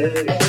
Hey.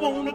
Oh.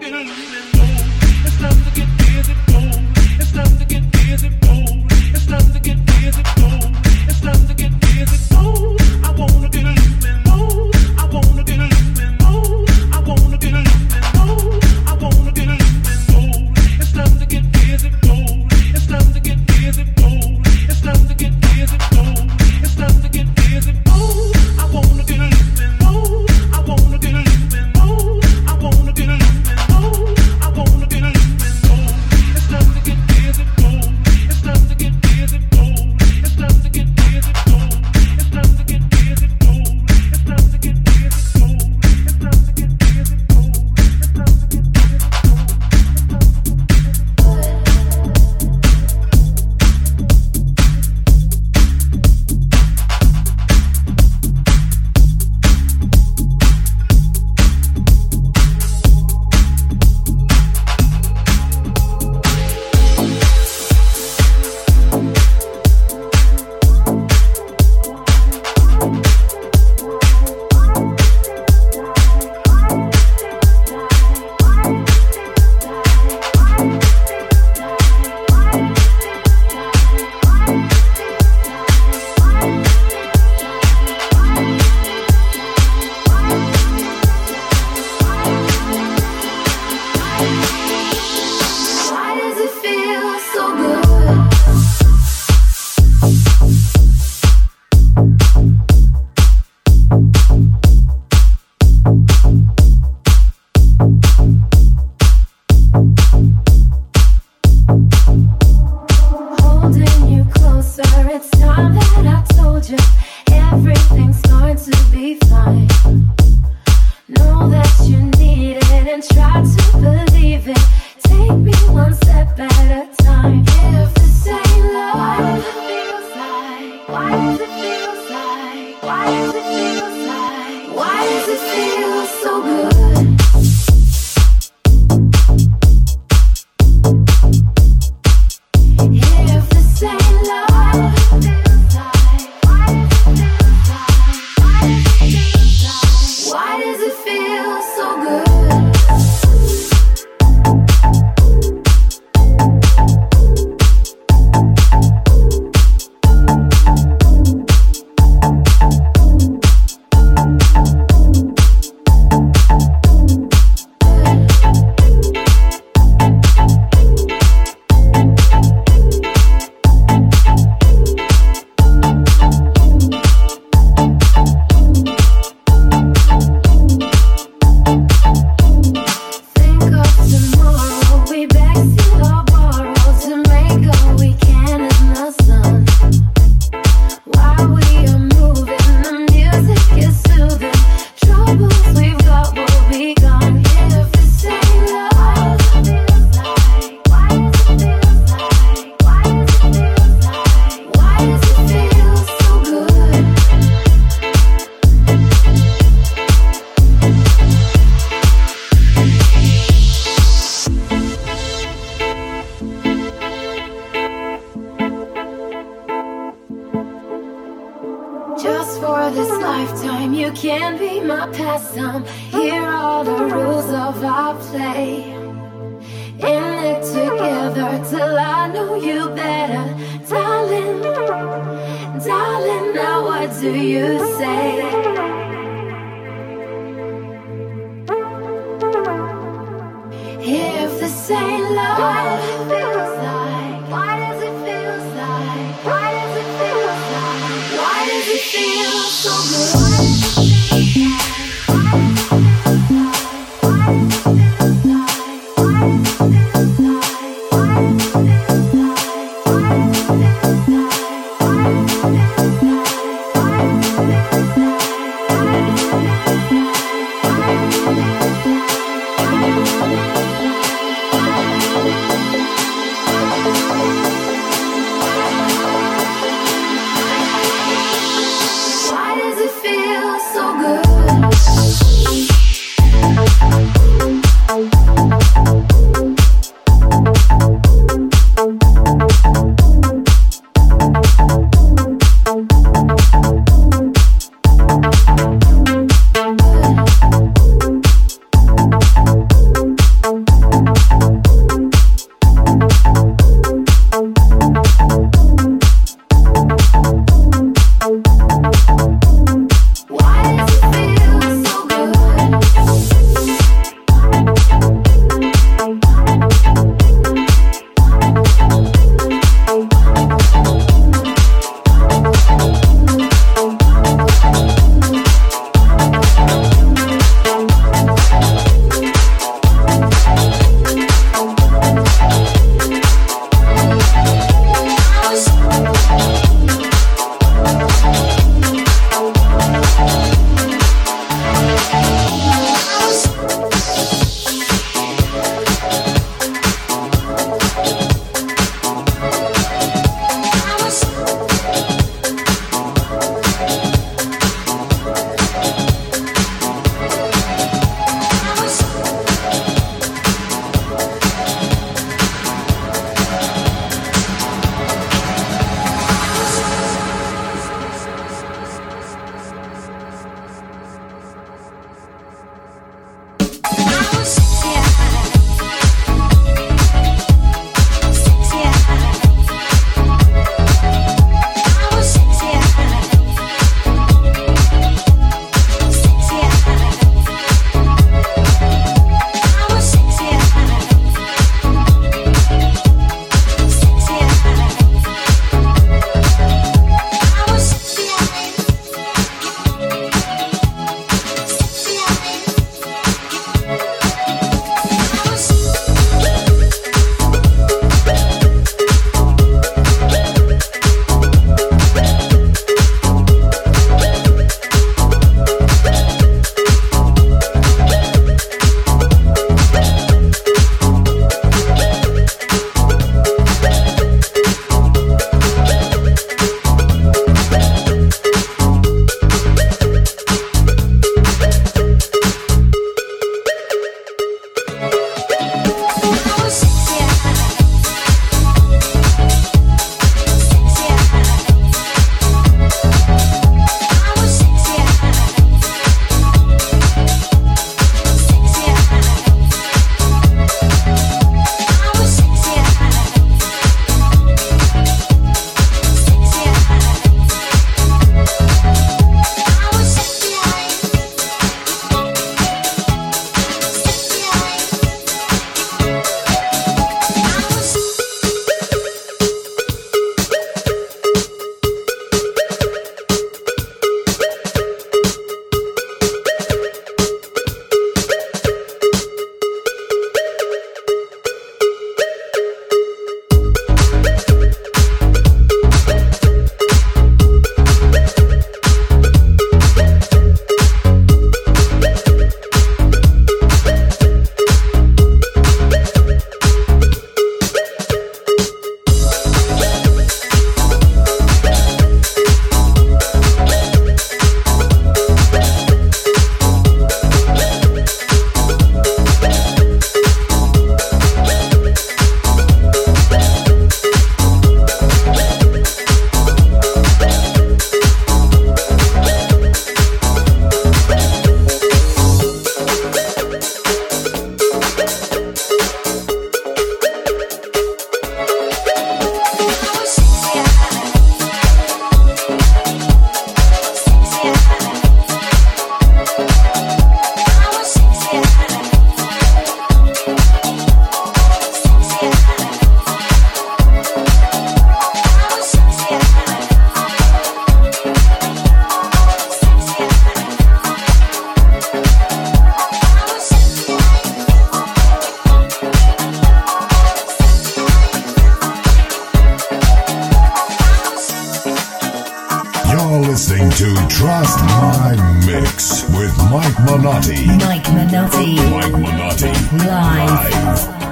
You're listening to Trust My Mix with Mike Minotti. Mike Minotti. Mike Minotti. Live. Let's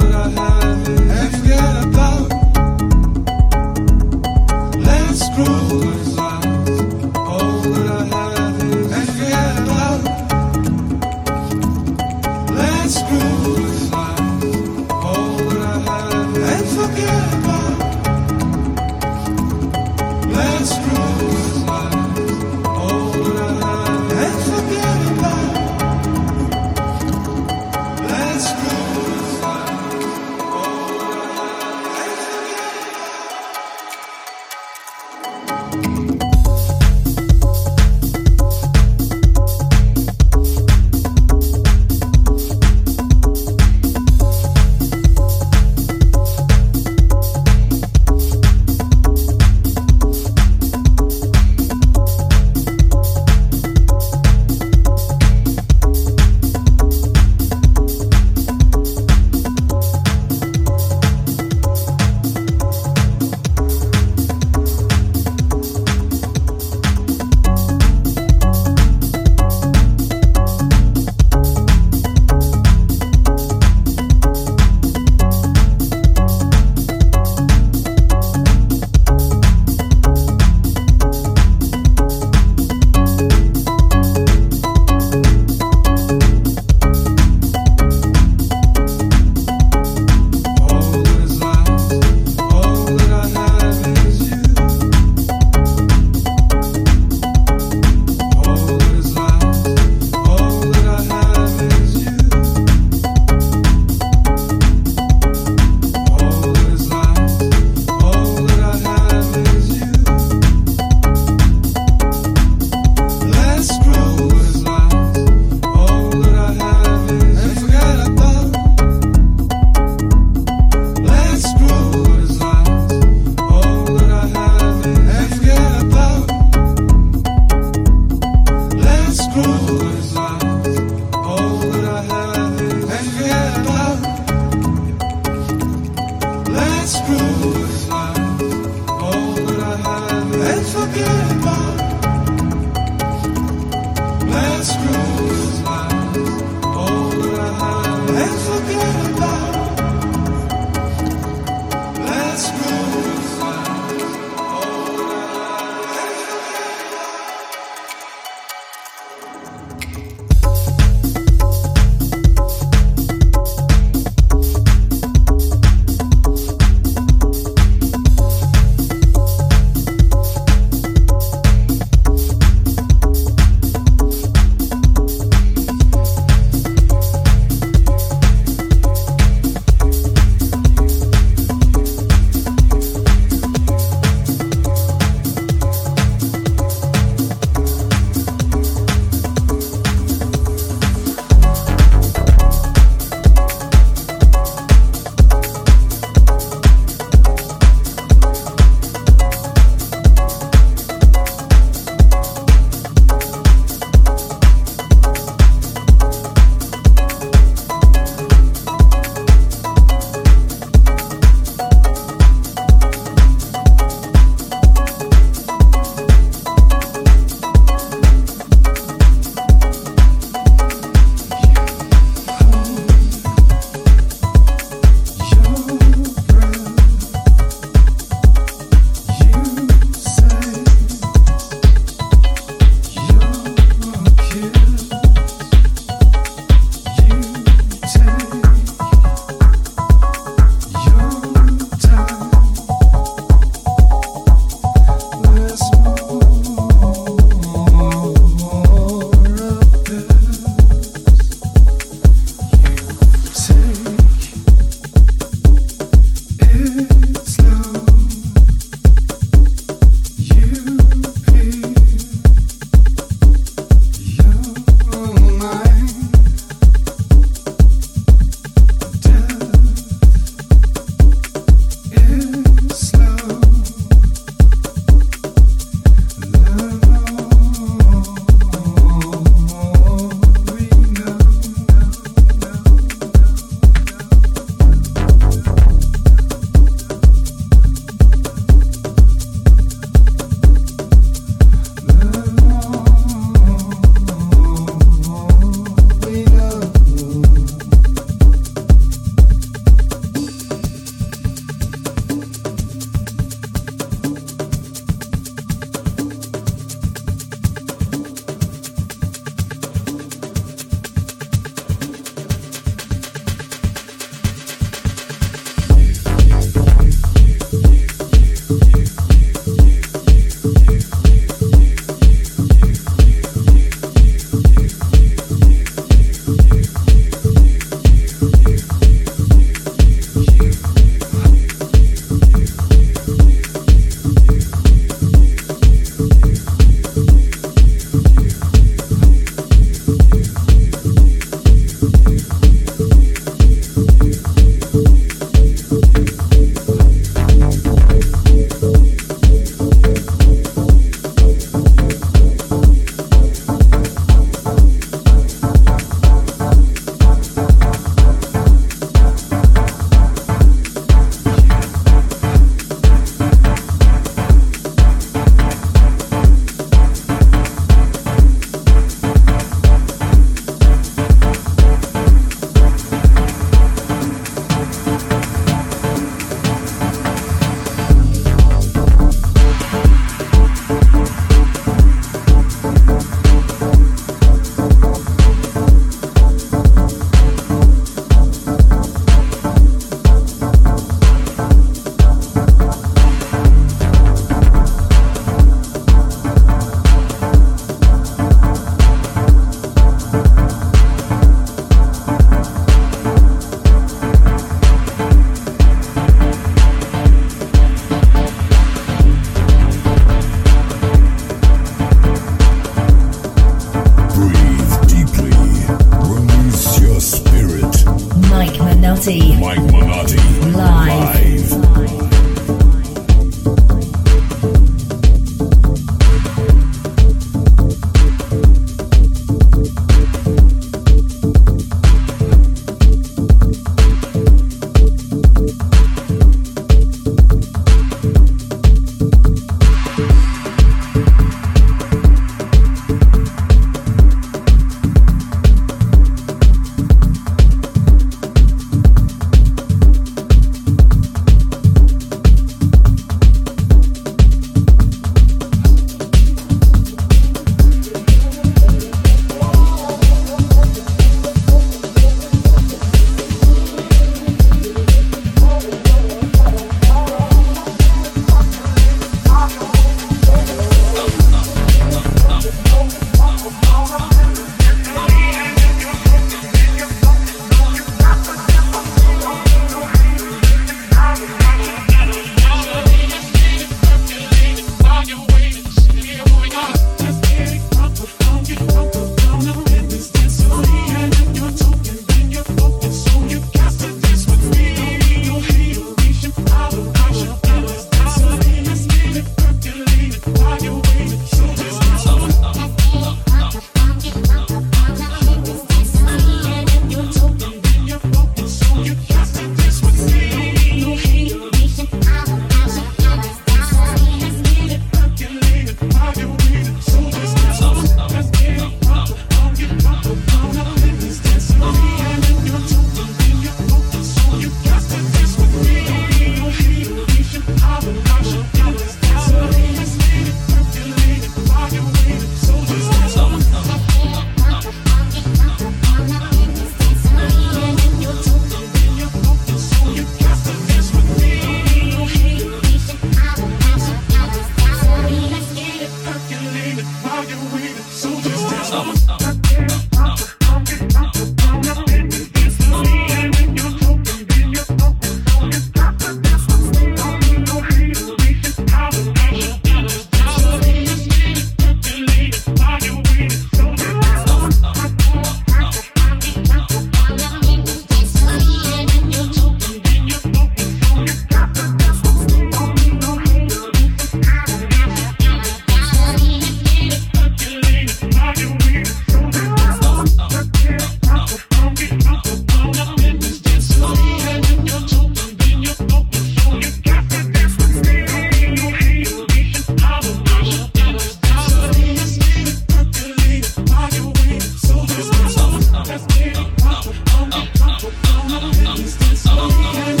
Song, song, song, song.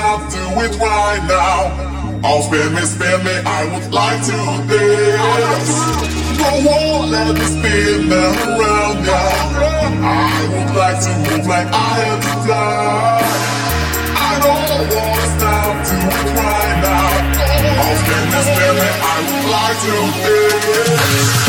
now, do it right now. I'll spin me, spin me, I would like to dance. Go on, let me spin around now. I would like to move like I had to fly. I don't wanna stop, doing it right now. I'll spin me, spin me, I would like to dance.